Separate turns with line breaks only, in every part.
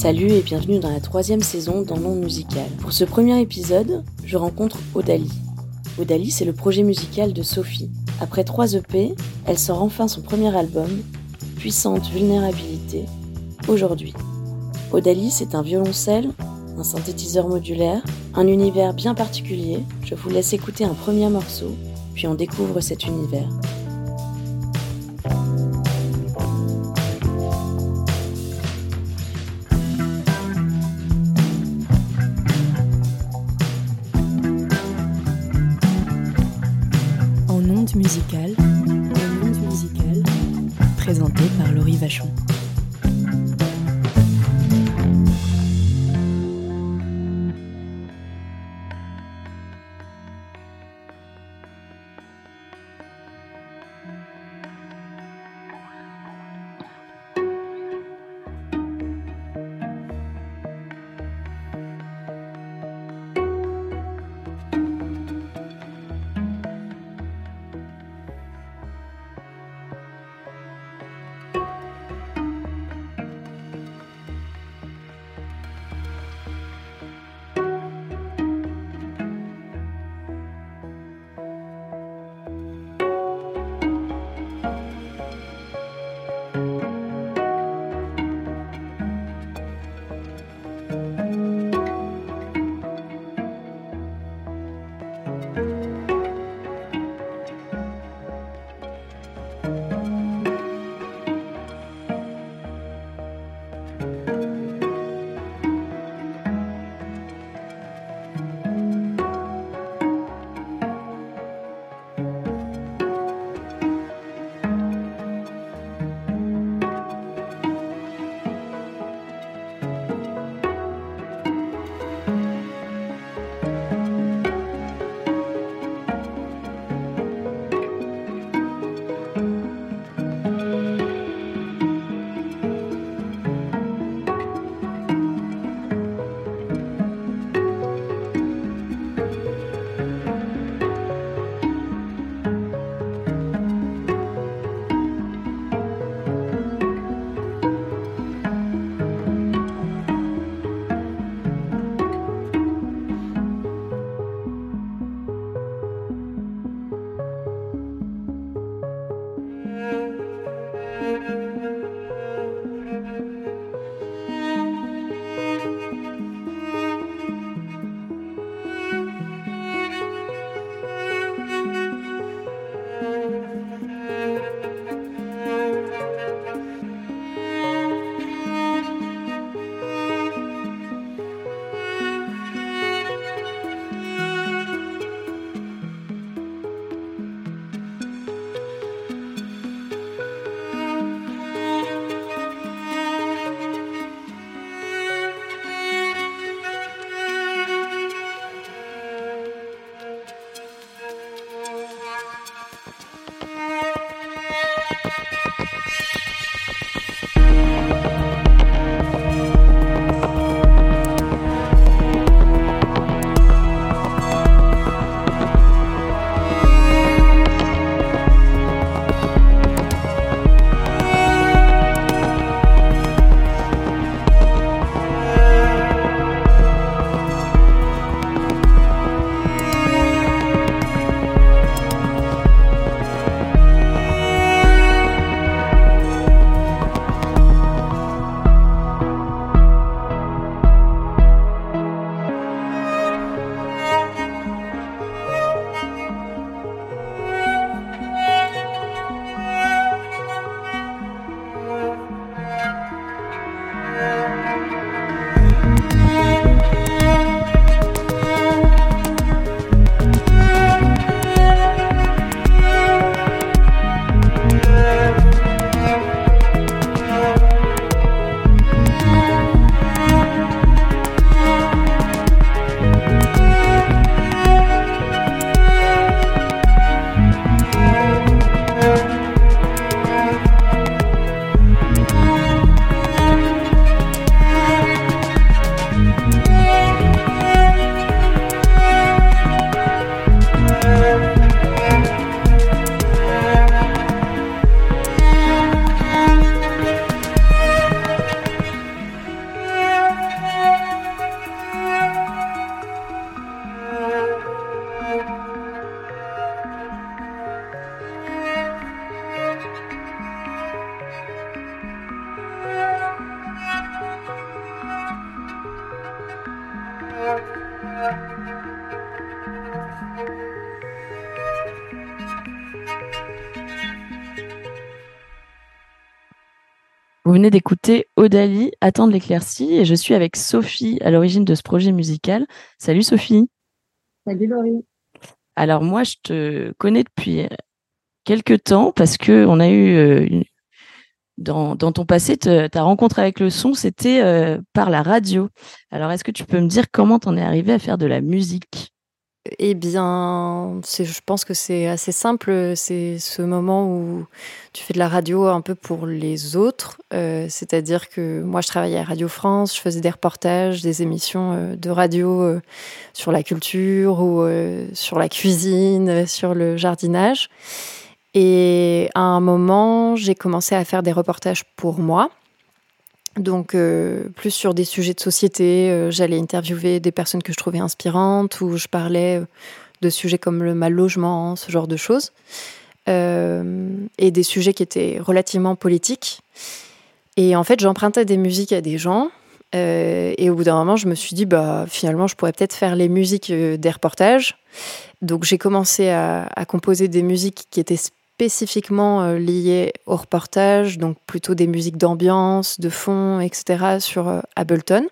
Salut et bienvenue dans la troisième saison dans Monde Musical. Pour ce premier épisode, je rencontre Odali. Odali, c'est le projet musical de Sophie. Après trois EP, elle sort enfin son premier album, Puissante Vulnérabilité, aujourd'hui. Odali, c'est un violoncelle, un synthétiseur modulaire, un univers bien particulier. Je vous laisse écouter un premier morceau, puis on découvre cet univers. Onde musicale, onde musicale, présenté par Laurie Vachon.
Venez d'écouter Odali, Attendre l'éclaircie, et je suis avec Sophie à l'origine de ce projet musical. Salut Sophie.
Salut Laurie.
Alors moi, je te connais depuis quelques temps parce que on a eu euh, dans, ton passé, ta rencontre avec le son, c'était euh, par la radio. Alors est-ce que tu peux me dire comment tu en es arrivé à faire de la musique?
Eh bien, je pense que c'est assez simple. C'est ce moment où tu fais de la radio un peu pour les autres. Euh, c'est-à-dire que moi, je travaillais à Radio France, je faisais des reportages, des émissions euh, de radio euh, sur la culture ou sur la cuisine, sur le jardinage. Et à un moment, j'ai commencé à faire des reportages pour moi. Donc, euh, plus sur des sujets de société, euh, j'allais interviewer des personnes que je trouvais inspirantes, ou je parlais euh, de sujets comme le mal logement, ce genre de choses, et des sujets qui étaient relativement politiques. Et en fait, j'empruntais des musiques à des gens, et au bout d'un moment, je me suis dit, bah, finalement, je pourrais peut-être faire les musiques des reportages. Donc, j'ai commencé à, à, composer des musiques qui étaient spécifiquement euh, liées au reportage, donc plutôt des musiques d'ambiance, de fond, etc. sur euh, Ableton.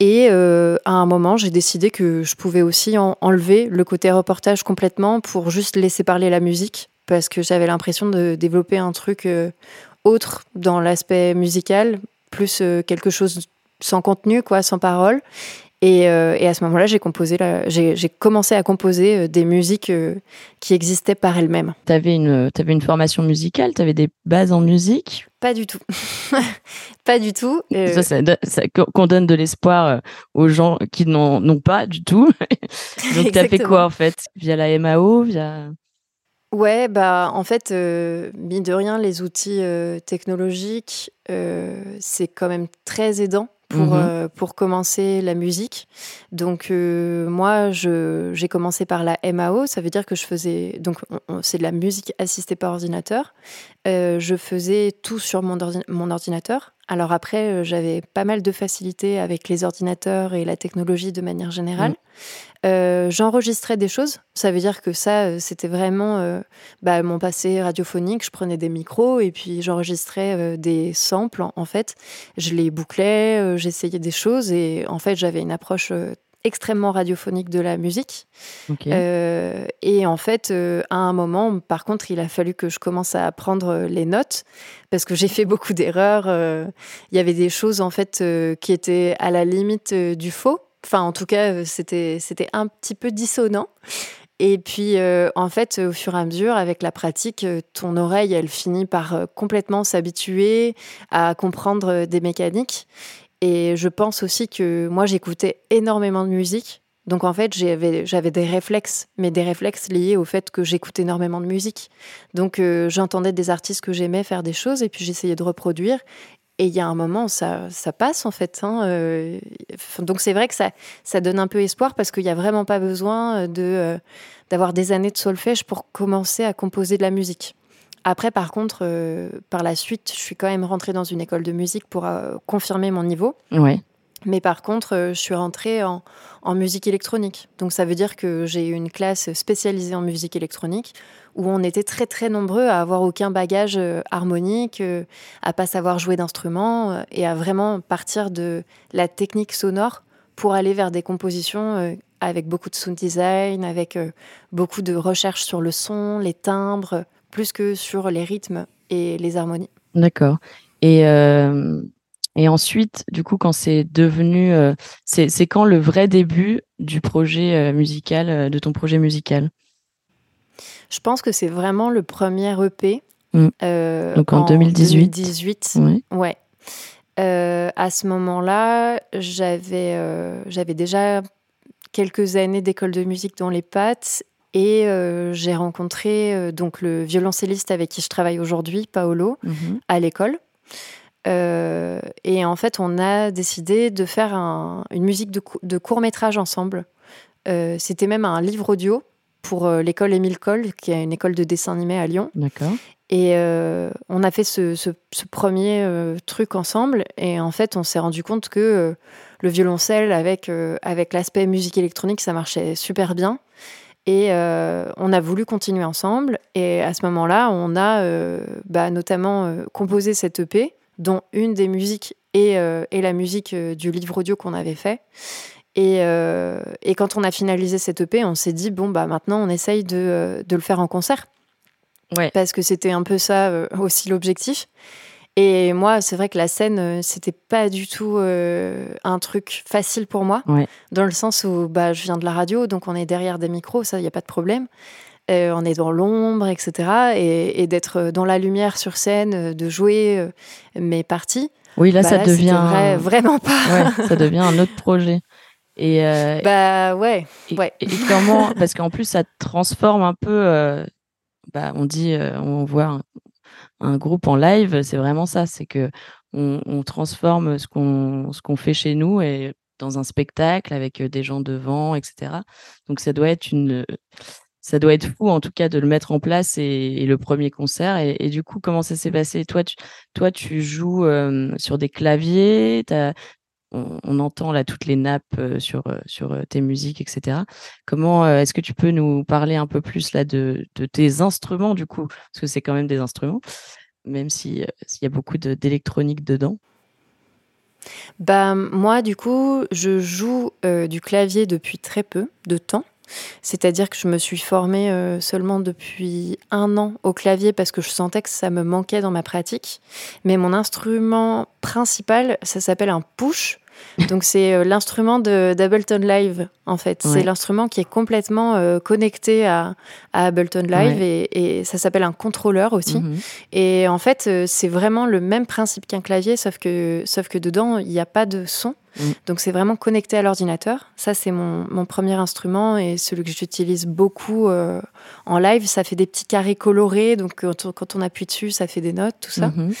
Et euh, à un moment, j'ai décidé que je pouvais aussi enlever le côté reportage complètement pour juste laisser parler la musique, parce que j'avais l'impression de développer un truc autre dans l'aspect musical, plus quelque chose sans contenu, quoi, sans parole. Euh, et, à ce moment-là, j'ai composé, j'ai commencé à composer euh, des musiques euh, qui existaient par elles-mêmes.
Tu avais une, avais une formation musicale, tu avais des bases en musique?
Pas du tout, pas du tout.
qu'on donne de l'espoir aux gens qui n'ont pas du tout. Donc tu as fait quoi en fait? Via la MAO, via
Ouais, bah en fait, mine de rien, les outils technologiques, c'est quand même très aidant pour, mmh euh, pour commencer la musique. Donc euh, moi, j'ai commencé par la MAO, ça veut dire que je faisais, donc c'est de la musique assistée par ordinateur. Euh, je faisais tout sur mon, mon ordinateur. Alors après, j'avais pas mal de facilité avec les ordinateurs et la technologie de manière générale. Mmh. Euh, j'enregistrais des choses. Ça veut dire que ça, euh, c'était vraiment euh, bah, mon passé radiophonique. Je prenais des micros et puis j'enregistrais des samples. En, fait, je les bouclais, j'essayais des choses et en fait, j'avais une approche extrêmement radiophonique de la musique. et en fait, à un moment, par contre, il a fallu que je commence à apprendre les notes parce que j'ai fait beaucoup d'erreurs. Il y avait des choses en fait qui étaient à la limite du faux. Enfin, en tout cas, euh, c'était, c'était un petit peu dissonant. Et puis, euh, en fait, au fur et à mesure, avec la pratique, euh, ton oreille, elle finit par complètement s'habituer à comprendre des mécaniques. Et je pense aussi que moi, j'écoutais énormément de musique. Donc, en fait, j'avais, des réflexes, mais des réflexes liés au fait que j'écoutais énormément de musique. Donc, j'entendais des artistes que j'aimais faire des choses et puis j'essayais de reproduire. Et il y a un moment, ça, ça passe en fait. Hein, euh, donc c'est vrai que ça, ça donne un peu espoir parce qu'il n'y a vraiment pas besoin de, euh, d'avoir des années de solfège pour commencer à composer de la musique. Après, par contre, euh, par la suite, je suis quand même rentrée dans une école de musique pour confirmer mon niveau.
Ouais.
Mais par contre, je suis rentrée en, en musique électronique. Donc ça veut dire que j'ai eu une classe spécialisée en musique électronique où on était très très nombreux à avoir aucun bagage euh, harmonique, euh, à pas savoir jouer d'instruments euh, et à vraiment partir de la technique sonore pour aller vers des compositions avec beaucoup de sound design, avec beaucoup de recherche sur le son, les timbres, plus que sur les rythmes et les harmonies.
D'accord. Et, et ensuite, du coup, quand c'est devenu, c'est quand le vrai début du projet musical, de ton projet musical?
Je pense que c'est vraiment le premier EP.
Mm. Euh, Donc en, 2018.
2018. Ouais. Euh, à ce moment-là, j'avais euh, j'avais déjà quelques années d'école de musique dans les pattes et j'ai rencontré donc le violoncelliste avec qui je travaille aujourd'hui, Paolo, mm-hmm. à l'école. et en fait, on a décidé de faire une musique de, de court métrage ensemble. C'était même un livre audio pour euh, l'école Émile Cole, qui est une école de dessin animé à Lyon.
D'accord.
Et euh, on a fait ce, premier euh, truc ensemble. Et en fait, on s'est rendu compte que le violoncelle avec, avec l'aspect musique électronique, ça marchait super bien. Et on a voulu continuer ensemble. Et à ce moment-là, on a bah, notamment composé cette EP, dont une des musiques est, est la musique du livre audio qu'on avait fait. Et, et, quand on a finalisé cette EP, on s'est dit, bon, bah, maintenant, on essaye de, de le faire en concert.
Ouais.
Parce que c'était un peu ça aussi l'objectif. Et moi, c'est vrai que la scène, euh, c'était pas du tout euh, un truc facile pour moi, dans le sens où bah, je viens de la radio, donc on est derrière des micros, ça, il n'y a pas de problème. Euh, on est dans l'ombre, etc. Et, d'être dans la lumière sur scène, de jouer mes parties.
Oui, là, bah ça devient.
vraiment pas.
ça devient un autre projet.
Et bah ouais. ouais.
Et, comment Parce qu'en plus, ça transforme un peu. bah, on dit, on voit un groupe en live, c'est vraiment ça, c'est que on, transforme ce qu'on ce qu'on fait chez nous et dans un spectacle avec des gens devant, etc. Donc ça doit être une ça doit être fou en tout cas de le mettre en place et, le premier concert. Et, du coup, comment ça s'est passé? Toi, tu, toi, tu joues sur des claviers, on, entend là toutes les nappes sur, sur tes musiques, etc. Comment est-ce que tu peux nous parler un peu plus là de, de tes instruments du coup? Parce que c'est quand même des instruments, même s'il y a beaucoup d'électronique dedans.
Bah, moi, du coup, je joue du clavier depuis très peu de temps. C'est-à-dire que je me suis formée seulement depuis un an au clavier parce que je sentais que ça me manquait dans ma pratique. Mais mon instrument principal, ça s'appelle un push. Donc c'est euh, l'instrument de d'Ableton Live en fait. C'est l'instrument qui est complètement euh, connecté à, Ableton Live et, ça s'appelle un contrôleur aussi. Mhm. Et en fait euh, c'est vraiment le même principe qu'un clavier sauf que sauf que dedans il n'y a pas de son. Mhm. Donc c'est vraiment connecté à l'ordinateur. Ça c'est mon, mon, premier instrument et celui que j'utilise beaucoup en live. Ça fait des petits carrés colorés donc quand on, appuie dessus ça fait des notes tout ça. Mhm.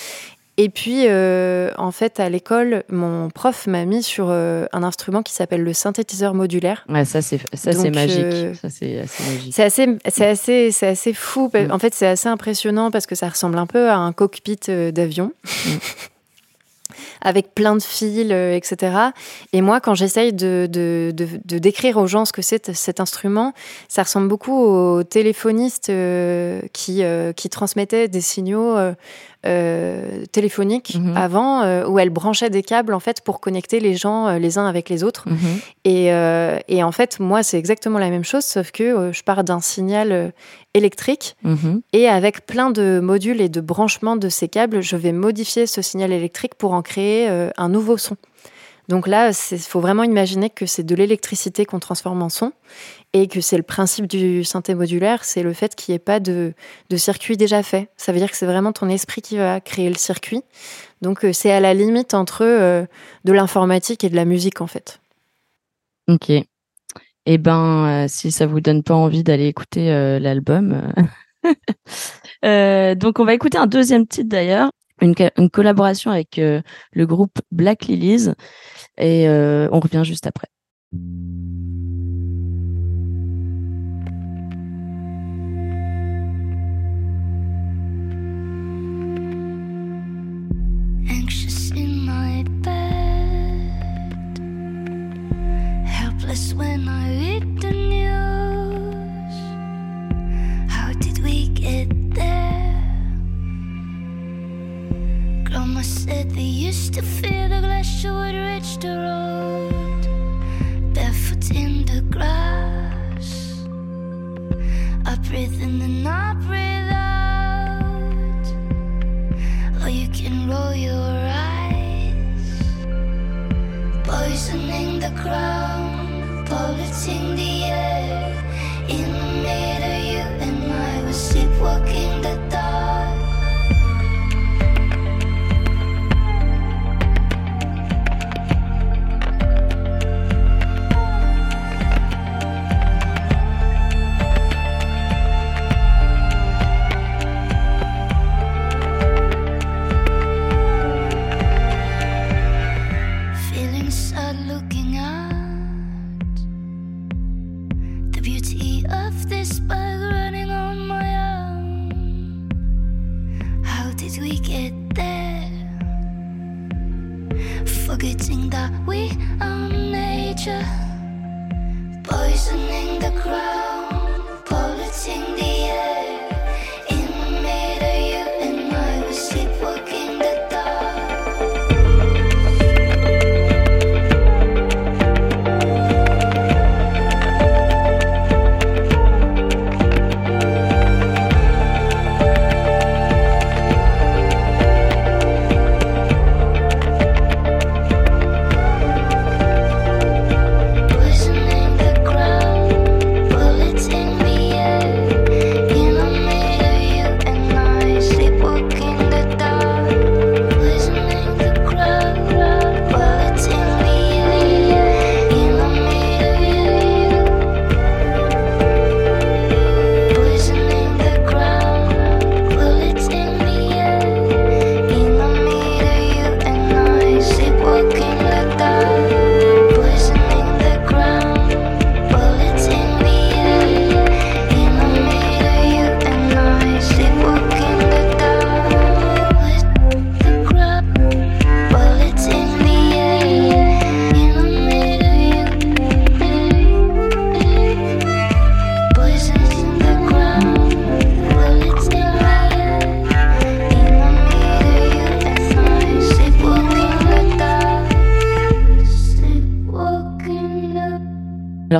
Et puis, euh, en fait, à l'école, mon prof m'a mis sur euh, un instrument qui s'appelle le synthétiseur modulaire.
Ouais, ça c'est ça c'est magique. Euh, ça c'est assez magique. C'est
assez c'est assez c'est assez fou. Mm. En fait, c'est assez impressionnant parce que ça ressemble un peu à un cockpit d'avion. Avec plein de fils, etc. Et moi, quand j'essaye de, de, de, décrire aux gens ce que c'est cet instrument, ça ressemble beaucoup aux téléphonistes qui, qui transmettaient des signaux euh, téléphonique mhm. avant euh, où elle branchait des câbles en fait pour connecter les gens euh, les uns avec les autres. Mhm. Et, et, en fait, moi, c'est exactement la même chose, sauf que je pars d'un signal électrique mhm. et avec plein de modules et de branchements de ces câbles, je vais modifier ce signal électrique pour en créer un nouveau son. Donc là, il faut vraiment imaginer que c'est de l'électricité qu'on transforme en son et que c'est le principe du synthé modulaire, c'est le fait qu'il n'y ait pas de, circuit déjà fait. Ça veut dire que c'est vraiment ton esprit qui va créer le circuit. Donc euh, c'est à la limite entre euh, de l'informatique et de la musique en fait.
Ok. Eh ben, euh, si ça vous donne pas envie d'aller écouter l'album, donc on va écouter un deuxième titre d'ailleurs, une, collaboration avec le groupe Black Lilies, et on revient juste après. helpless when Grandma said they used to fear the glacier would reach the road. Barefoot in the grass. I breathe in and I breathe out. Or you can roll your eyes, poisoning the ground, polluting the air. In the middle, you and I were sleepwalking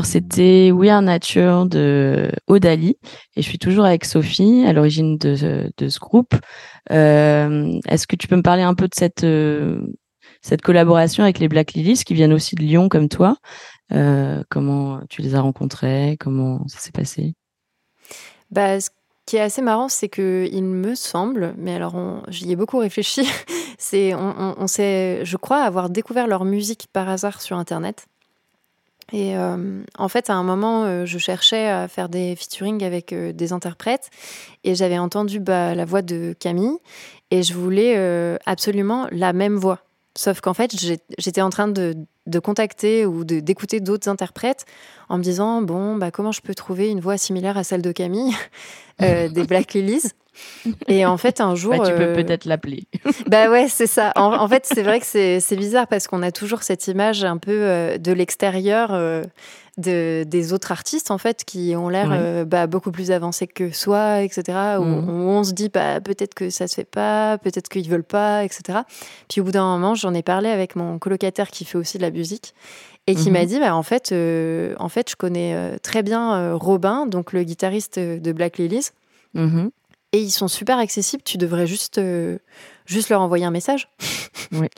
C'était We Are Nature de Odali et je suis toujours avec Sophie à l'origine de, ce groupe. Euh, est-ce que tu peux me parler un peu de cette, euh, cette collaboration avec les Black Lilies qui viennent aussi de Lyon comme toi? Euh, Comment tu les as rencontrés Comment ça s'est passé?
Bah, Ce qui est assez marrant, c'est que il me semble, mais alors j'y ai beaucoup réfléchi, c'est on sait, je crois avoir découvert leur musique par hasard sur Internet. Et euh, en fait, à un moment, euh, je cherchais à faire des featuring avec euh, des interprètes et j'avais entendu bah, la voix de Camille et je voulais absolument la même voix. Sauf qu'en fait, j'étais en train de, de contacter ou d'écouter d'autres interprètes en me disant bon, bah, comment je peux trouver une voix similaire à celle de Camille des Black Lilies? Et en fait, un jour.
Bah, tu peux euh, peut-être l'appeler.
bah ouais, c'est ça. En, fait, c'est vrai que c'est bizarre parce qu'on a toujours cette image un peu euh, de l'extérieur euh, de, des autres artistes, en fait, qui ont l'air bah, beaucoup plus avancés que soi, etc. Où, mmh. on se dit, bah, peut-être que ça se fait pas, peut-être qu'ils veulent pas, etc. Puis au bout d'un moment, j'en ai parlé avec mon colocataire qui fait aussi de la musique et qui m'a mmh dit bah, en, fait, en fait, je connais très bien Robin, donc le guitariste de Black Lilies. Mmh et ils sont super accessibles. Tu devrais juste, euh, juste leur envoyer un message.
Oui.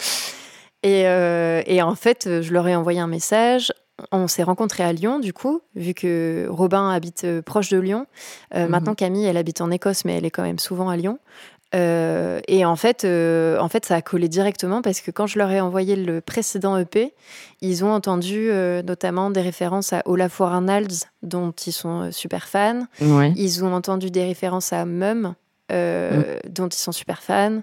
et, euh, et, en fait, je leur ai envoyé un message. On s'est rencontrés à Lyon, du coup, vu que Robin habite euh, proche de Lyon. Mhm. Maintenant, Camille, elle habite en Écosse, mais elle est quand même souvent à Lyon. Euh, et en fait, euh, en fait, ça a collé directement parce que quand je leur ai envoyé le précédent EP, ils ont entendu euh, notamment des références à Olafur Arnalds, dont ils sont super fans. Ils ont entendu des références à Mum, mm. dont ils sont super fans.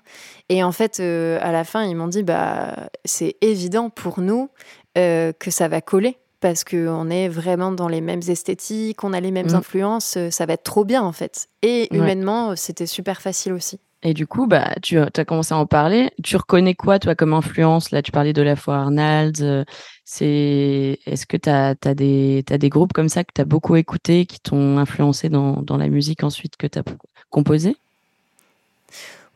Et en fait, à la fin, ils m'ont dit bah, c'est évident pour nous que ça va coller parce qu'on est vraiment dans les mêmes esthétiques, on a les mêmes mm. influences, ça va être trop bien en fait. Et humainement, c'était super facile aussi.
Et du coup, bah, tu as commencé à en parler. Tu reconnais quoi, toi, comme influence? Là, tu parlais de la fois Arnold. Euh, c'est... Est-ce que tu as, des, des groupes comme ça que tu as beaucoup écoutés, qui t'ont influencé dans, dans, la musique ensuite que tu as composée?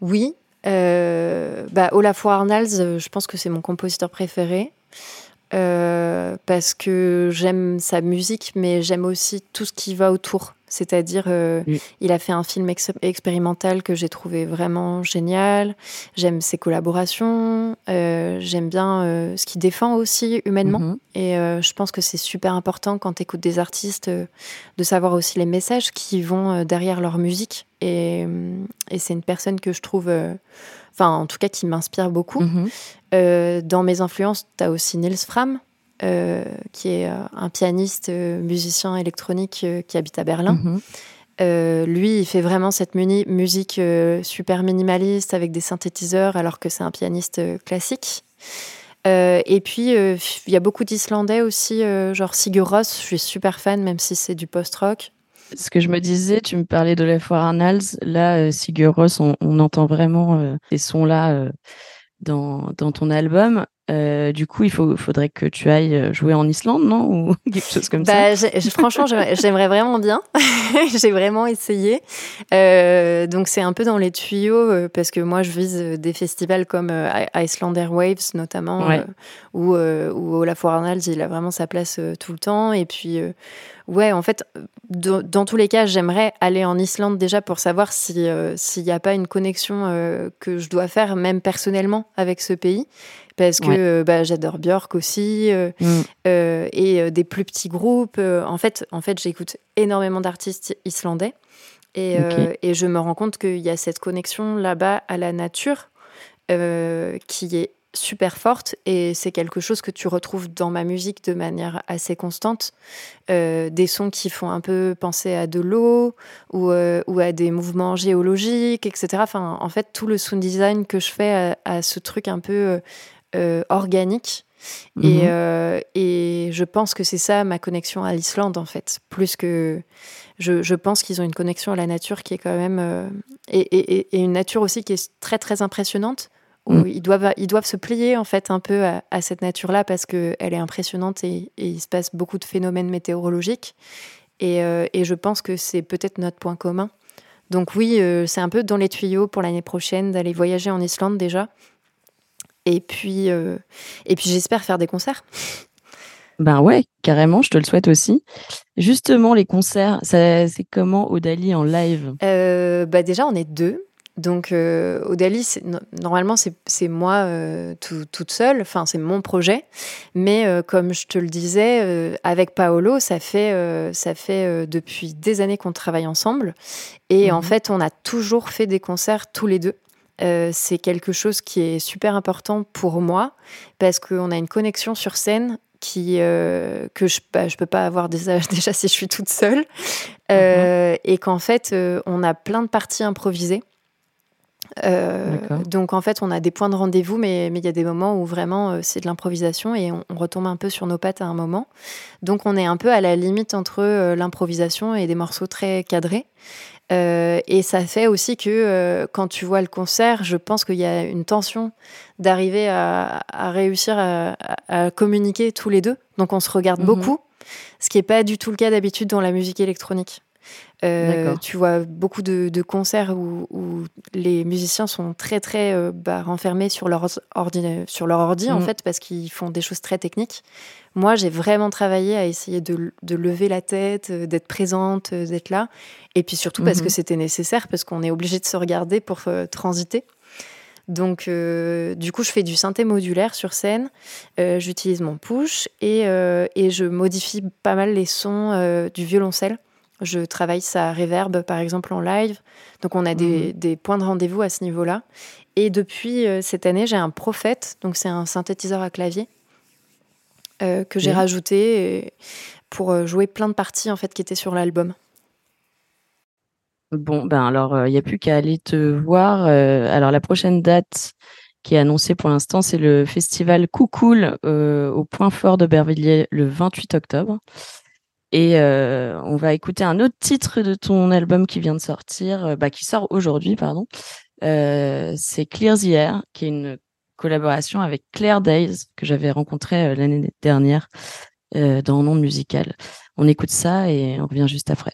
Oui. Euh, bah, Olafur Arnalds, euh, je pense que c'est mon compositeur préféré. Euh, parce que j'aime sa musique, mais j'aime aussi tout ce qui va autour. C'est-à-dire, euh, il a fait un film expérimental que j'ai trouvé vraiment génial. J'aime ses collaborations. Euh, j'aime bien ce qu'il défend aussi humainement. Mhm. Et je pense que c'est super important quand tu écoutes des artistes de savoir aussi les messages qui vont derrière leur musique. Et, et c'est une personne que je trouve enfin en tout cas qui m'inspire beaucoup. Mhm. Euh, dans mes influences, tu as aussi Nils Fram, euh, qui est euh, un pianiste, musicien électronique qui habite à Berlin. Mhm. lui, il fait vraiment cette musique super minimaliste avec des synthétiseurs, alors que c'est un pianiste classique. et puis, il y a beaucoup d'Islandais aussi, genre Sigur Rós, je suis super fan, même si c'est du post-rock
ce que je me disais, tu me parlais de la foire Arnalds. Là, euh, Sigur Rós, on, entend vraiment euh, ces sons-là euh, dans, dans, ton album. Du coup, il faut, faudrait que tu ailles jouer en Islande, non? Ou quelque chose comme
bah, ça Franchement, j'aimerais vraiment bien. J'ai vraiment essayé. donc, c'est un peu dans les tuyaux, parce que moi, je vise des festivals comme Icelander Waves, notamment, où, où Olafur Arnalds, il a vraiment sa place tout le temps. Et puis Ouais, en fait, dans tous les cas, j'aimerais aller en Islande déjà pour savoir euh, s'il n'y a pas une connexion euh, que je dois faire, même personnellement, avec ce pays. Parce que euh, bah, j'adore Björk aussi, mm. et des plus petits groupes. en fait, en fait j'écoute énormément d'artistes islandais. Et, et, je me rends compte qu'il y a cette connexion là-bas à la nature qui est super forte et c'est quelque chose que tu retrouves dans ma musique de manière assez constante. Euh, des sons qui font un peu penser à de l'eau ou, euh, ou, à des mouvements géologiques, etc. Enfin, en fait, tout le sound design que je fais a, ce truc un peu euh, organique. Et, mhm. et, je pense que c'est ça ma connexion à l'Islande, en fait. Plus que. Je, je pense qu'ils ont une connexion à la nature qui est quand même. Et, et, et, une nature aussi qui est très, très impressionnante où mm. ils, doivent, ils doivent se plier en fait un peu à, cette nature-là parce qu'elle est impressionnante et, il se passe beaucoup de phénomènes météorologiques. Et, euh, et je pense que c'est peut-être notre point commun. Donc oui, euh, c'est un peu dans les tuyaux pour l'année prochaine d'aller voyager en Islande déjà. Et puis, euh, et puis j'espère faire des concerts.
Ben ouais, carrément, je te le souhaite aussi. Justement, les concerts, c'est comment Odali en live?
Euh, bah Déjà, on est deux. Donc, euh, Odali, normalement, c'est moi euh, toute seule. Enfin, c'est mon projet. Mais euh, comme je te le disais, avec Paolo, ça fait, ça fait depuis des années qu'on travaille ensemble. Et en mhm. fait, on a toujours fait des concerts tous les deux. C'est quelque chose qui est super important pour moi parce qu'on a une connexion sur scène qui, euh, que je ne bah, peux pas avoir déjà, déjà si je suis toute seule. Euh, mhm. Et qu'en fait, euh, on a plein de parties improvisées. donc en fait, on a des points de rendez-vous, mais il y a des moments où vraiment c'est de l'improvisation et on, retombe un peu sur nos pattes à un moment. Donc on est un peu à la limite entre l'improvisation et des morceaux très cadrés. Euh, et ça fait aussi que euh, quand tu vois le concert, je pense qu'il y a une tension d'arriver à, réussir à, communiquer tous les deux. Donc on se regarde mhm. beaucoup, ce qui n'est pas du tout le cas d'habitude dans la musique électronique. Euh, tu vois beaucoup de, concerts où, les musiciens sont très très euh, bah, renfermés sur leur ordi, sur leur ordi en mm. fait parce qu'ils font des choses très techniques. Moi, j'ai vraiment travaillé à essayer de, lever la tête, euh, d'être présente, d'être là, et puis surtout parce que mm-hmm. c'était nécessaire parce qu'on est obligé de se regarder pour transiter. Donc, du coup, je fais du synthé modulaire sur scène. J'utilise mon push et, et, je modifie pas mal les sons du violoncelle je travaille sa reverb, par exemple, en live. Donc, on a des, mhm. points de rendez-vous à ce niveau-là. Et depuis euh, cette année, j'ai un Prophète. Donc, c'est un synthétiseur à clavier euh, que j'ai rajouté pour euh, jouer plein de parties, en fait, qui étaient sur l'album.
Bon, ben alors, il n'y a plus qu'à aller te voir. alors, la prochaine date qui est annoncée pour l'instant, c'est le festival Coucoul au Point Fort de Bervilliers le 28 octobre. Et euh, on va écouter un autre titre de ton album qui vient de sortir, euh, bah, qui sort aujourd'hui, pardon. Euh, c'est Clear the Air, qui est une collaboration avec Claire Days, que j'avais rencontré l'année dernière dans Monde Musical. On écoute ça et on revient juste après.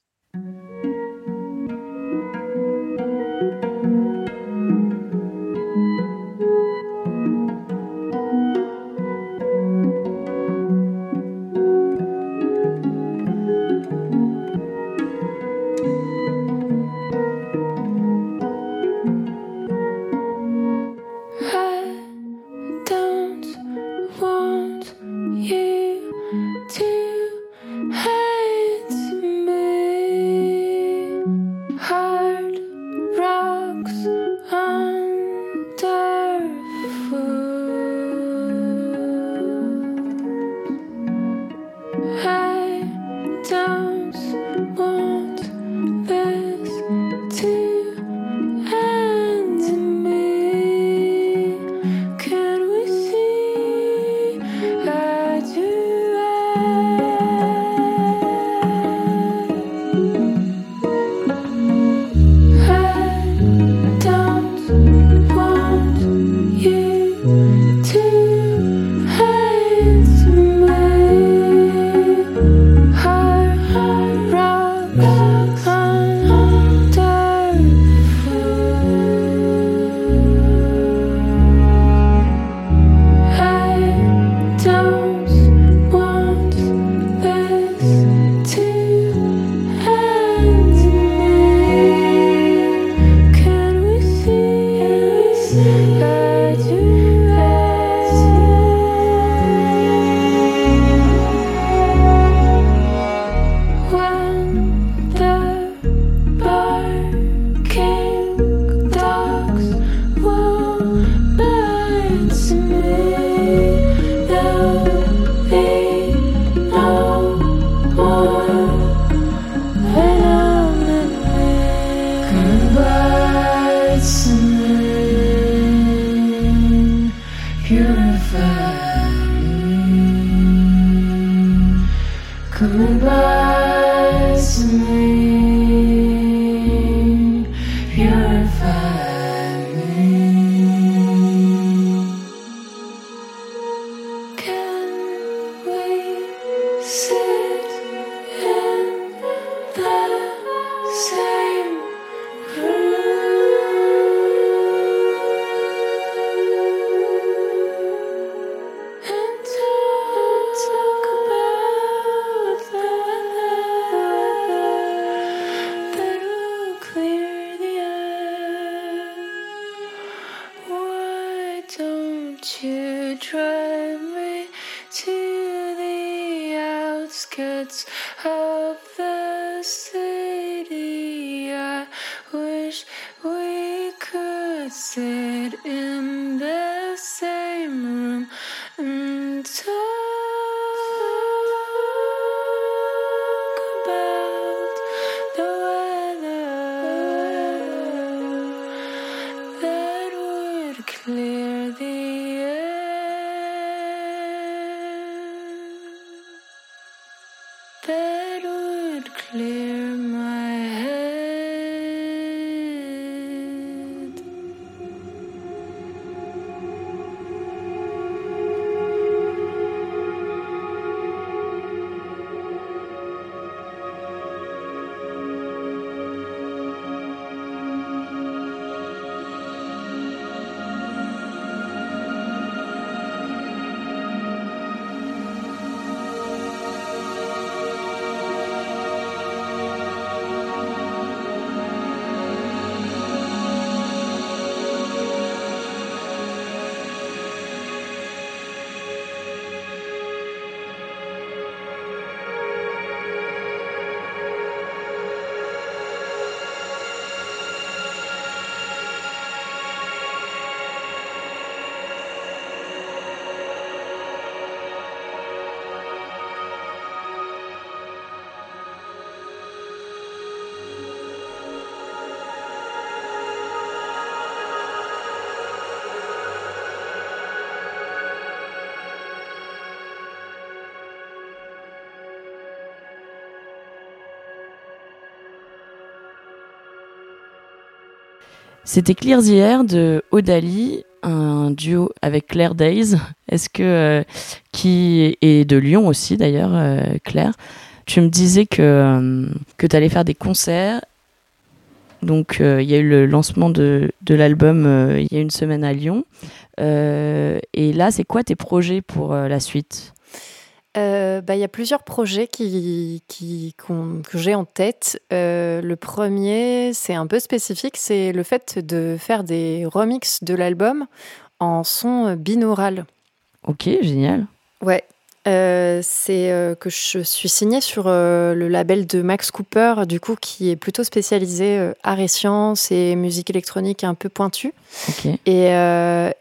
Come and bless me.
C'était Clear the de Odali, un duo avec Claire Days. Est-ce que euh, qui est de Lyon aussi d'ailleurs, euh, Claire. Tu me disais que euh, que tu faire des concerts. Donc il y a eu le lancement de, de l'album il y a une semaine à Lyon. et là, c'est quoi tes projets pour la suite?
Euh, bah, y a plusieurs projets qui, qui, que j'ai en tête. Euh, le premier, c'est un peu spécifique, c'est le fait de faire des remixes de l'album en son binaural.
Ok, génial.
Ouais. Euh, c'est euh, que je suis signée sur le label de Max Cooper, du coup, qui est plutôt spécialisé art et sciences et musique électronique un peu pointue.
Ok.
Et,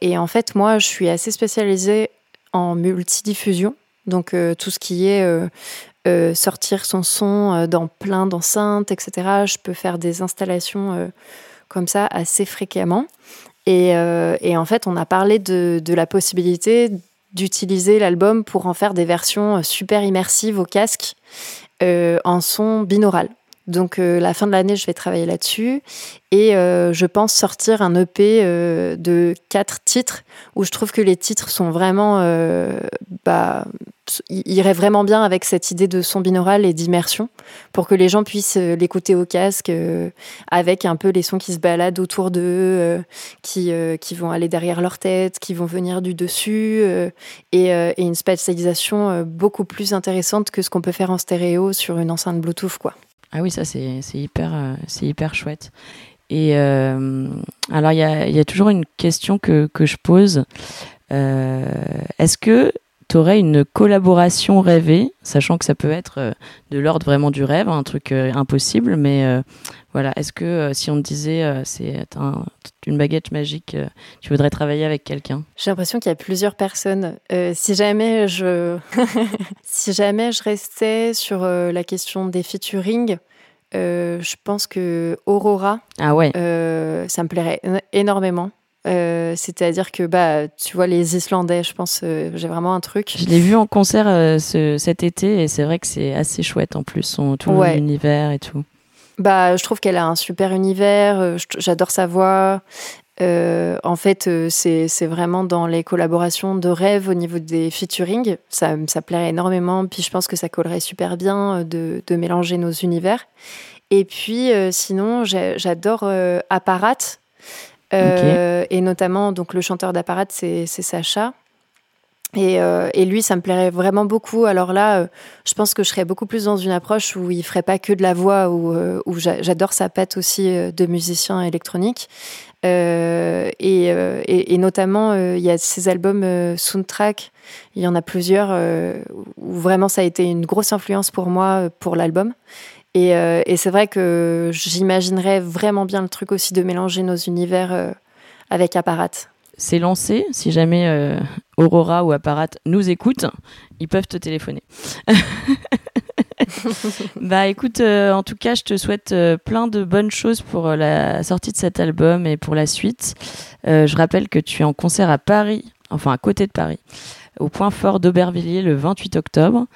et en fait, moi, je suis assez spécialisée en multidiffusion. Donc euh, tout ce qui est euh, euh, sortir son son dans plein d'enceintes, etc. Je peux faire des installations comme ça assez fréquemment. Et, en fait, on a parlé de, de la possibilité d'utiliser l'album pour en faire des versions super immersives au casque en son binaural. Donc la fin de l'année, je vais travailler là-dessus et je pense sortir un EP de quatre titres où je trouve que les titres sont vraiment bah, irait vraiment bien avec cette idée de son binaural et d'immersion pour que les gens puissent euh, l'écouter au casque euh, avec un peu les sons qui se baladent autour d'eux, euh, qui, qui vont aller derrière leur tête, qui vont venir du dessus et, et, une spatialisation beaucoup plus intéressante que ce qu'on peut faire en stéréo sur une enceinte Bluetooth. Quoi.
Ah oui, ça c'est hyper, c'est hyper chouette. Et alors, il y a, y a, toujours une question que, que je pose. Est-ce que tu aurais une collaboration rêvée, sachant que ça peut être euh, de l'ordre vraiment du rêve, un truc euh, impossible, mais euh, voilà, est-ce que si on te disait c'est une baguette magique, tu voudrais travailler avec quelqu'un?
J'ai l'impression qu'il y a plusieurs personnes. si jamais je, si jamais je restais sur la question des featuring, je pense que Aurora,
ah ouais.
ça me plairait énormément. Euh, c'est-à-dire que bah, tu vois les Islandais, je pense, euh, j'ai vraiment un truc.
Je l'ai vu en concert euh, cet été et c'est vrai que c'est assez chouette en plus, son, tout l'univers et tout.
Bah, je trouve qu'elle a un super univers. J'adore sa voix. en fait, c'est vraiment dans les collaborations de rêve au niveau des featuring. Ça, ça plairait énormément. Puis je pense que ça collerait super bien de, de mélanger nos univers. Et puis sinon, j'adore Apparat. Euh, et notamment, donc le chanteur d'apparat, c'est Sacha. Et, euh, et, lui, ça me plairait vraiment beaucoup. Alors là, euh, je pense que je serais beaucoup plus dans une approche où il ferait pas que de la voix, où, j'adore sa patte aussi de musicien électronique. Et, notamment, il y a ces albums soundtrack, il y en a plusieurs où vraiment ça a été une grosse influence pour moi pour l'album. Et, et c'est vrai que j'imaginerais vraiment bien le truc aussi de mélanger nos univers avec Apparat
c'est lancé. Si jamais euh, Aurora ou Apparat nous écoutent, ils peuvent te téléphoner. bah écoute, euh, en tout cas, je te souhaite euh, plein de bonnes choses pour la sortie de cet album et pour la suite. je rappelle que tu es en concert à Paris, enfin à côté de Paris, au Point Fort d'Aubervilliers le 28 octobre,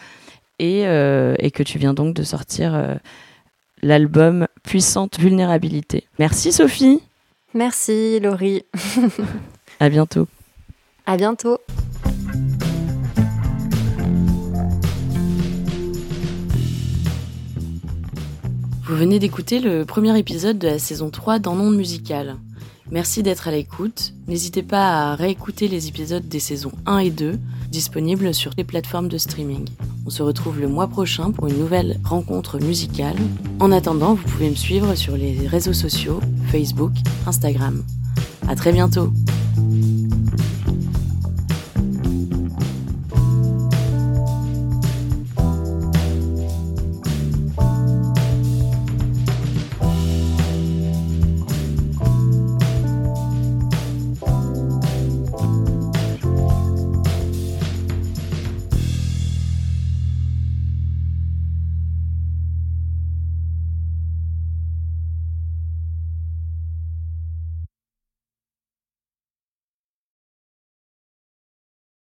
et, et, que tu viens donc de sortir l'album Puissante Vulnérabilité. Merci Sophie.
Merci Laurie.
À bientôt.
À bientôt.
Vous venez d'écouter le premier épisode de la saison 3 dans Monde Musical. Merci d'être à l'écoute. N'hésitez pas à réécouter les épisodes des saisons 1 et 2 disponibles sur les plateformes de streaming. On se retrouve le mois prochain pour une nouvelle rencontre musicale. En attendant, vous pouvez me suivre sur les réseaux sociaux, Facebook, Instagram. À très bientôt!